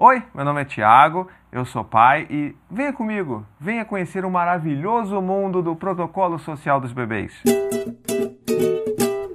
Oi, meu nome é Tiago, eu sou pai e venha comigo, venha conhecer o maravilhoso mundo do protocolo social dos bebês.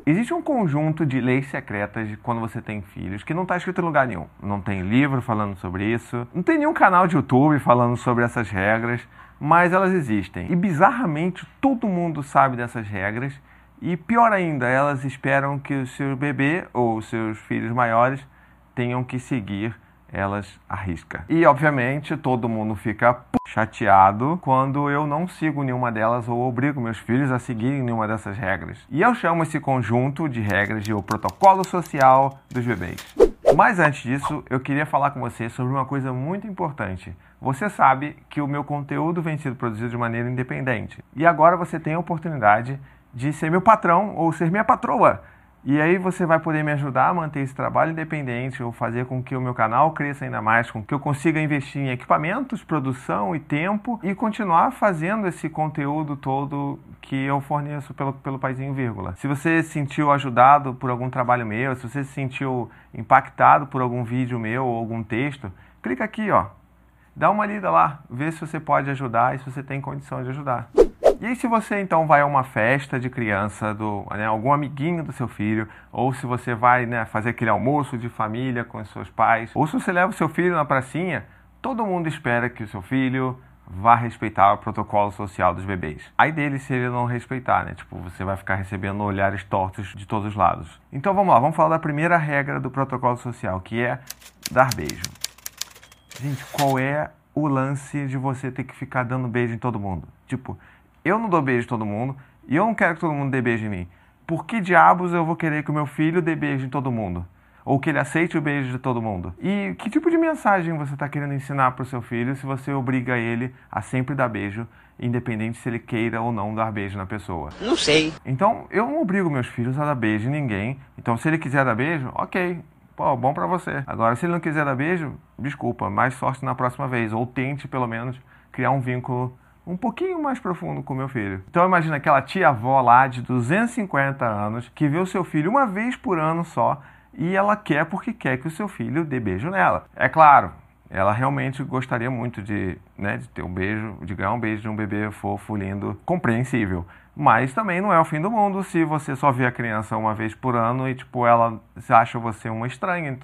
Existe um conjunto de leis secretas de quando você tem filhos que não está escrito em lugar nenhum. Não tem livro falando sobre isso, não tem nenhum canal de YouTube falando sobre essas regras, mas elas existem. E bizarramente todo mundo sabe dessas regras e pior ainda, elas esperam que o seu bebê ou os seus filhos maiores tenham que seguir elas à risca. E obviamente todo mundo fica chateado quando eu não sigo nenhuma delas ou obrigo meus filhos a seguirem nenhuma dessas regras. E eu chamo esse conjunto de regras de o protocolo social dos bebês. Mas antes disso, eu queria falar com você sobre uma coisa muito importante. Você sabe que o meu conteúdo vem sendo produzido de maneira independente. E agora você tem a oportunidade de ser meu patrão ou ser minha patroa. E aí você vai poder me ajudar a manter esse trabalho independente ou fazer com que o meu canal cresça ainda mais, com que eu consiga investir em equipamentos, produção e tempo e continuar fazendo esse conteúdo todo que eu forneço pelo, pelo Paizinho Vírgula. Se você se sentiu ajudado por algum trabalho meu, se você se sentiu impactado por algum vídeo meu ou algum texto, clica aqui, ó. Dá uma lida lá, vê se você pode ajudar e se você tem condição de ajudar. E se você então vai a uma festa de criança, do, né, algum amiguinho do seu filho, ou se você vai né, fazer aquele almoço de família com os seus pais, ou se você leva o seu filho na pracinha, todo mundo espera que o seu filho vá respeitar o protocolo social dos bebês. Aí dele se ele não respeitar, né? Tipo, você vai ficar recebendo olhares tortos de todos os lados. Então vamos lá, vamos falar da primeira regra do protocolo social, que é dar beijo. Gente, qual é o lance de você ter que ficar dando beijo em todo mundo? Tipo, eu não dou beijo em todo mundo e eu não quero que todo mundo dê beijo em mim. Por que diabos eu vou querer que o meu filho dê beijo em todo mundo? Ou que ele aceite o beijo de todo mundo? E que tipo de mensagem você está querendo ensinar para o seu filho se você obriga ele a sempre dar beijo, independente se ele queira ou não dar beijo na pessoa? Não sei. Então, eu não obrigo meus filhos a dar beijo em ninguém. Então, se ele quiser dar beijo, ok. Pô, bom para você. Agora, se ele não quiser dar beijo, desculpa, mais sorte na próxima vez. Ou tente, pelo menos, criar um vínculo um pouquinho mais profundo com meu filho. Então imagina aquela tia-avó lá de 250 anos que vê o seu filho uma vez por ano só e ela quer porque quer que o seu filho dê beijo nela. É claro, ela realmente gostaria muito de, né, de ter um beijo, de ganhar um beijo de um bebê fofo, lindo, compreensível. Mas também não é o fim do mundo se você só vê a criança uma vez por ano e, tipo, ela acha você uma estranha.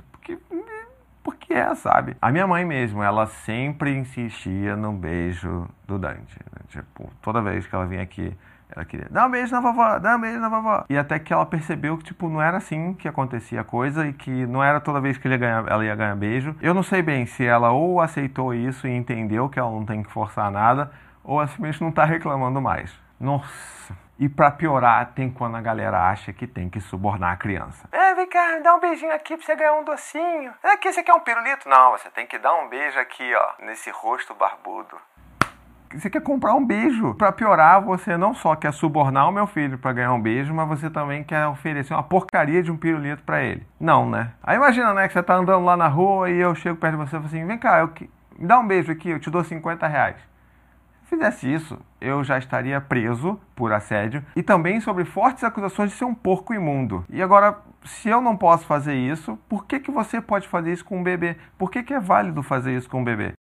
Porque é, sabe? A minha mãe mesmo, ela sempre insistia no beijo do Dante. Né? Tipo, toda vez que ela vinha aqui, ela queria dar um beijo na vovó, dar um beijo na vovó. E até que ela percebeu que, tipo, não era assim que acontecia a coisa e que não era toda vez que ele ia ganhar, ela ia ganhar beijo. Eu não sei bem se ela ou aceitou isso e entendeu que ela não tem que forçar nada, ou simplesmente não tá reclamando mais. Nossa. E para piorar, tem quando a galera acha que tem que subornar a criança. É, vem cá, dá um beijinho aqui pra você ganhar um docinho. É que você quer um pirulito? Não, você tem que dar um beijo aqui, ó, nesse rosto barbudo. Você quer comprar um beijo. Para piorar, você não só quer subornar o meu filho para ganhar um beijo, mas você também quer oferecer uma porcaria de um pirulito para ele. Não, né? Aí imagina, né, que você tá andando lá na rua e eu chego perto de você e falo assim: vem cá, eu que... me dá um beijo aqui, eu te dou 50 reais fizesse isso, eu já estaria preso por assédio e também sobre fortes acusações de ser um porco imundo. E agora, se eu não posso fazer isso, por que, que você pode fazer isso com um bebê? Por que, que é válido fazer isso com um bebê?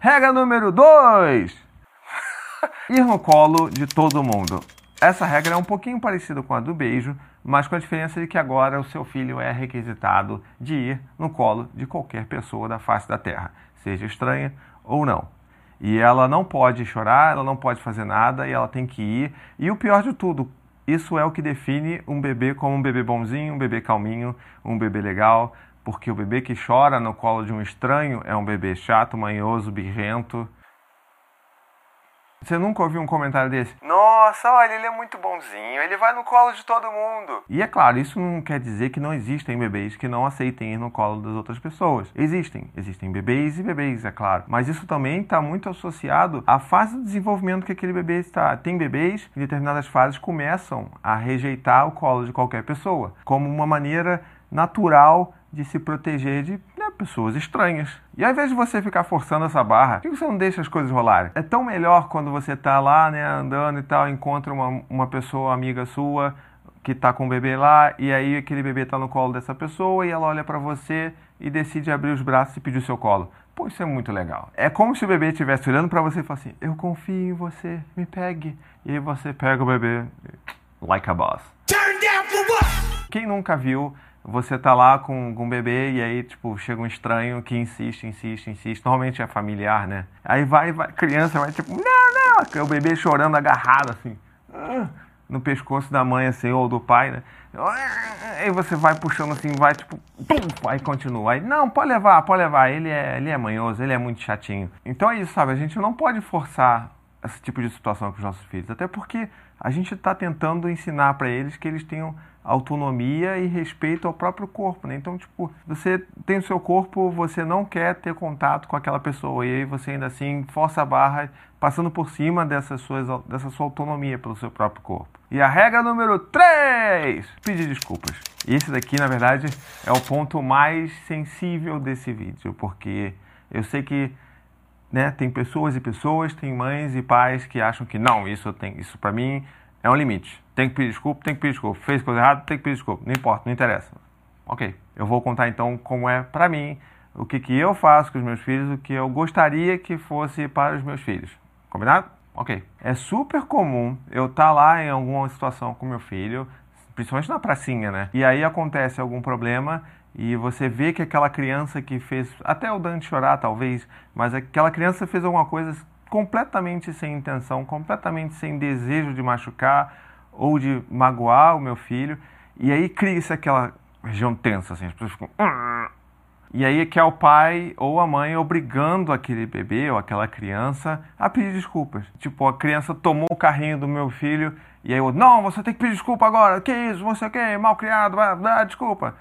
Regra número 2: ir no colo de todo mundo. Essa regra é um pouquinho parecida com a do beijo, mas com a diferença de que agora o seu filho é requisitado de ir no colo de qualquer pessoa da face da terra, seja estranha ou não. E ela não pode chorar, ela não pode fazer nada e ela tem que ir. E o pior de tudo, isso é o que define um bebê como um bebê bonzinho, um bebê calminho, um bebê legal, porque o bebê que chora no colo de um estranho é um bebê chato, manhoso, birrento. Você nunca ouviu um comentário desse? Nossa, olha, ele é muito bonzinho, ele vai no colo de todo mundo. E é claro, isso não quer dizer que não existem bebês que não aceitem ir no colo das outras pessoas. Existem. Existem bebês e bebês, é claro. Mas isso também está muito associado à fase de desenvolvimento que aquele bebê está. Tem bebês que em determinadas fases começam a rejeitar o colo de qualquer pessoa, como uma maneira natural de se proteger de pessoas estranhas. E ao invés de você ficar forçando essa barra, por que você não deixa as coisas rolarem? É tão melhor quando você tá lá, né, andando e tal, encontra uma, uma pessoa amiga sua, que tá com o bebê lá e aí aquele bebê tá no colo dessa pessoa e ela olha para você e decide abrir os braços e pedir o seu colo. Pô, isso é muito legal. É como se o bebê estivesse olhando para você e falasse assim: Eu confio em você, me pegue. E aí você pega o bebê, like a boss. Quem nunca viu, você tá lá com, com um bebê e aí, tipo, chega um estranho que insiste, insiste, insiste. Normalmente é familiar, né? Aí vai, vai, criança vai tipo, não, não, o bebê chorando agarrado assim. Uh, no pescoço da mãe, assim, ou do pai, né? Aí você vai puxando assim, vai tipo, pum, aí continua. Aí, não, pode levar, pode levar. Ele é, ele é manhoso, ele é muito chatinho. Então é isso, sabe? A gente não pode forçar esse tipo de situação com os nossos filhos, até porque a gente está tentando ensinar para eles que eles tenham autonomia e respeito ao próprio corpo, né? Então, tipo, você tem o seu corpo, você não quer ter contato com aquela pessoa e aí você ainda assim força a barra, passando por cima dessas suas, dessa sua autonomia pelo seu próprio corpo. E a regra número 3, pedir desculpas. Esse daqui, na verdade, é o ponto mais sensível desse vídeo, porque eu sei que né, tem pessoas e pessoas, tem mães e pais que acham que não, isso tem, isso para mim é um limite. Tem que pedir desculpa, tem que pedir desculpa. Fez coisa errada, tem que pedir desculpa. Não importa, não interessa. Ok. Eu vou contar então como é para mim, o que, que eu faço com os meus filhos, o que eu gostaria que fosse para os meus filhos. Combinado? Ok. É super comum eu estar tá lá em alguma situação com meu filho, principalmente na pracinha, né? E aí acontece algum problema e você vê que aquela criança que fez, até o Dante chorar talvez, mas aquela criança fez alguma coisa completamente sem intenção, completamente sem desejo de machucar ou de magoar o meu filho. E aí cria-se aquela região tensa, assim, as pessoas ficam. E aí que é o pai ou a mãe obrigando aquele bebê ou aquela criança a pedir desculpas. Tipo, a criança tomou o carrinho do meu filho e aí eu, não, você tem que pedir desculpa agora. Que isso, você que mal criado, dá desculpa.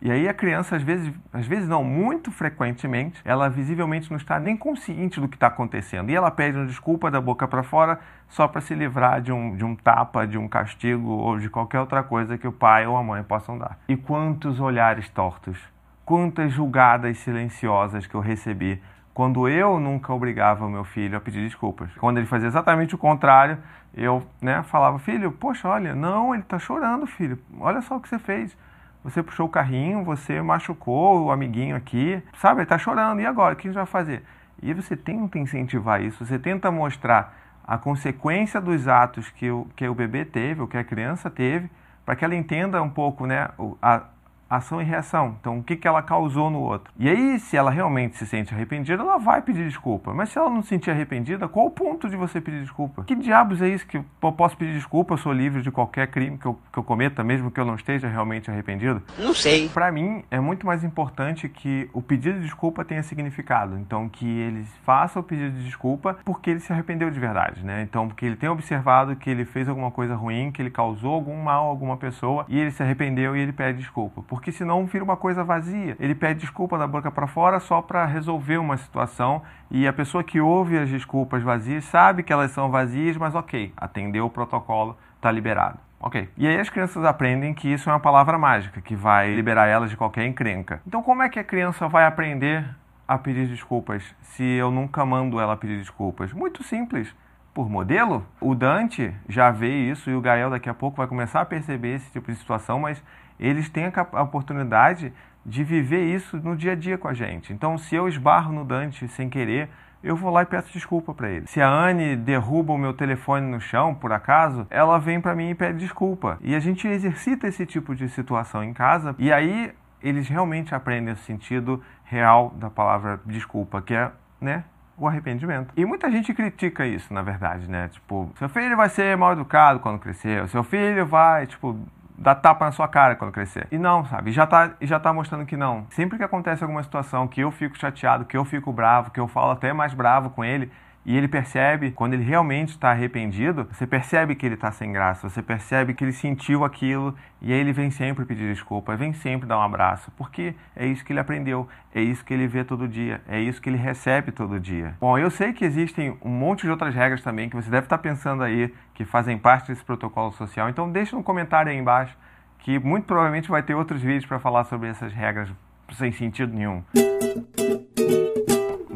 E aí a criança, às vezes, às vezes não, muito frequentemente, ela visivelmente não está nem consciente do que está acontecendo. E ela pede uma desculpa da boca para fora só para se livrar de um, de um tapa, de um castigo ou de qualquer outra coisa que o pai ou a mãe possam dar. E quantos olhares tortos, quantas julgadas silenciosas que eu recebi quando eu nunca obrigava o meu filho a pedir desculpas. Quando ele fazia exatamente o contrário, eu né, falava, filho, poxa, olha, não, ele está chorando, filho, olha só o que você fez você puxou o carrinho, você machucou o amiguinho aqui, sabe? Ele está chorando, e agora? O que a gente vai fazer? E você tenta incentivar isso, você tenta mostrar a consequência dos atos que o, que o bebê teve, ou que a criança teve, para que ela entenda um pouco né, a, ação e reação. Então, o que, que ela causou no outro. E aí, se ela realmente se sente arrependida, ela vai pedir desculpa. Mas se ela não se sentir arrependida, qual o ponto de você pedir desculpa? Que diabos é isso que eu posso pedir desculpa? Eu sou livre de qualquer crime que eu, que eu cometa, mesmo que eu não esteja realmente arrependido? Não sei. Para mim, é muito mais importante que o pedido de desculpa tenha significado. Então, que ele faça o pedido de desculpa porque ele se arrependeu de verdade, né? Então, porque ele tem observado que ele fez alguma coisa ruim, que ele causou algum mal a alguma pessoa e ele se arrependeu e ele pede desculpa. Por porque senão vira uma coisa vazia. Ele pede desculpa da boca para fora só para resolver uma situação e a pessoa que ouve as desculpas vazias sabe que elas são vazias, mas ok, atendeu o protocolo, está liberado. Ok. E aí as crianças aprendem que isso é uma palavra mágica, que vai liberar elas de qualquer encrenca. Então como é que a criança vai aprender a pedir desculpas se eu nunca mando ela pedir desculpas? Muito simples. Por modelo, o Dante já vê isso e o Gael daqui a pouco vai começar a perceber esse tipo de situação, mas eles têm a oportunidade de viver isso no dia a dia com a gente. Então, se eu esbarro no Dante sem querer, eu vou lá e peço desculpa para ele. Se a Anne derruba o meu telefone no chão, por acaso, ela vem para mim e pede desculpa. E a gente exercita esse tipo de situação em casa e aí eles realmente aprendem o sentido real da palavra desculpa, que é, né, o arrependimento. E muita gente critica isso, na verdade, né? Tipo, seu filho vai ser mal educado quando crescer, seu filho vai, tipo, dar tapa na sua cara quando crescer. E não, sabe? Já tá, já tá mostrando que não. Sempre que acontece alguma situação que eu fico chateado, que eu fico bravo, que eu falo até mais bravo com ele, e ele percebe, quando ele realmente está arrependido, você percebe que ele está sem graça, você percebe que ele sentiu aquilo e aí ele vem sempre pedir desculpa, vem sempre dar um abraço, porque é isso que ele aprendeu, é isso que ele vê todo dia, é isso que ele recebe todo dia. Bom, eu sei que existem um monte de outras regras também que você deve estar pensando aí, que fazem parte desse protocolo social, então deixa no comentário aí embaixo que muito provavelmente vai ter outros vídeos para falar sobre essas regras sem sentido nenhum.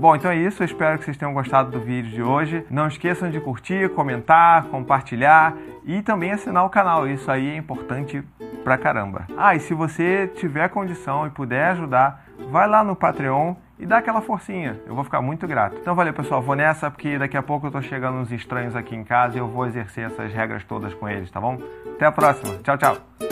Bom, então é isso. Eu espero que vocês tenham gostado do vídeo de hoje. Não esqueçam de curtir, comentar, compartilhar e também assinar o canal. Isso aí é importante pra caramba. Ah, e se você tiver condição e puder ajudar, vai lá no Patreon e dá aquela forcinha. Eu vou ficar muito grato. Então valeu, pessoal. Vou nessa porque daqui a pouco eu tô chegando uns estranhos aqui em casa e eu vou exercer essas regras todas com eles, tá bom? Até a próxima. Tchau, tchau.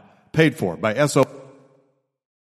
paid for by SO.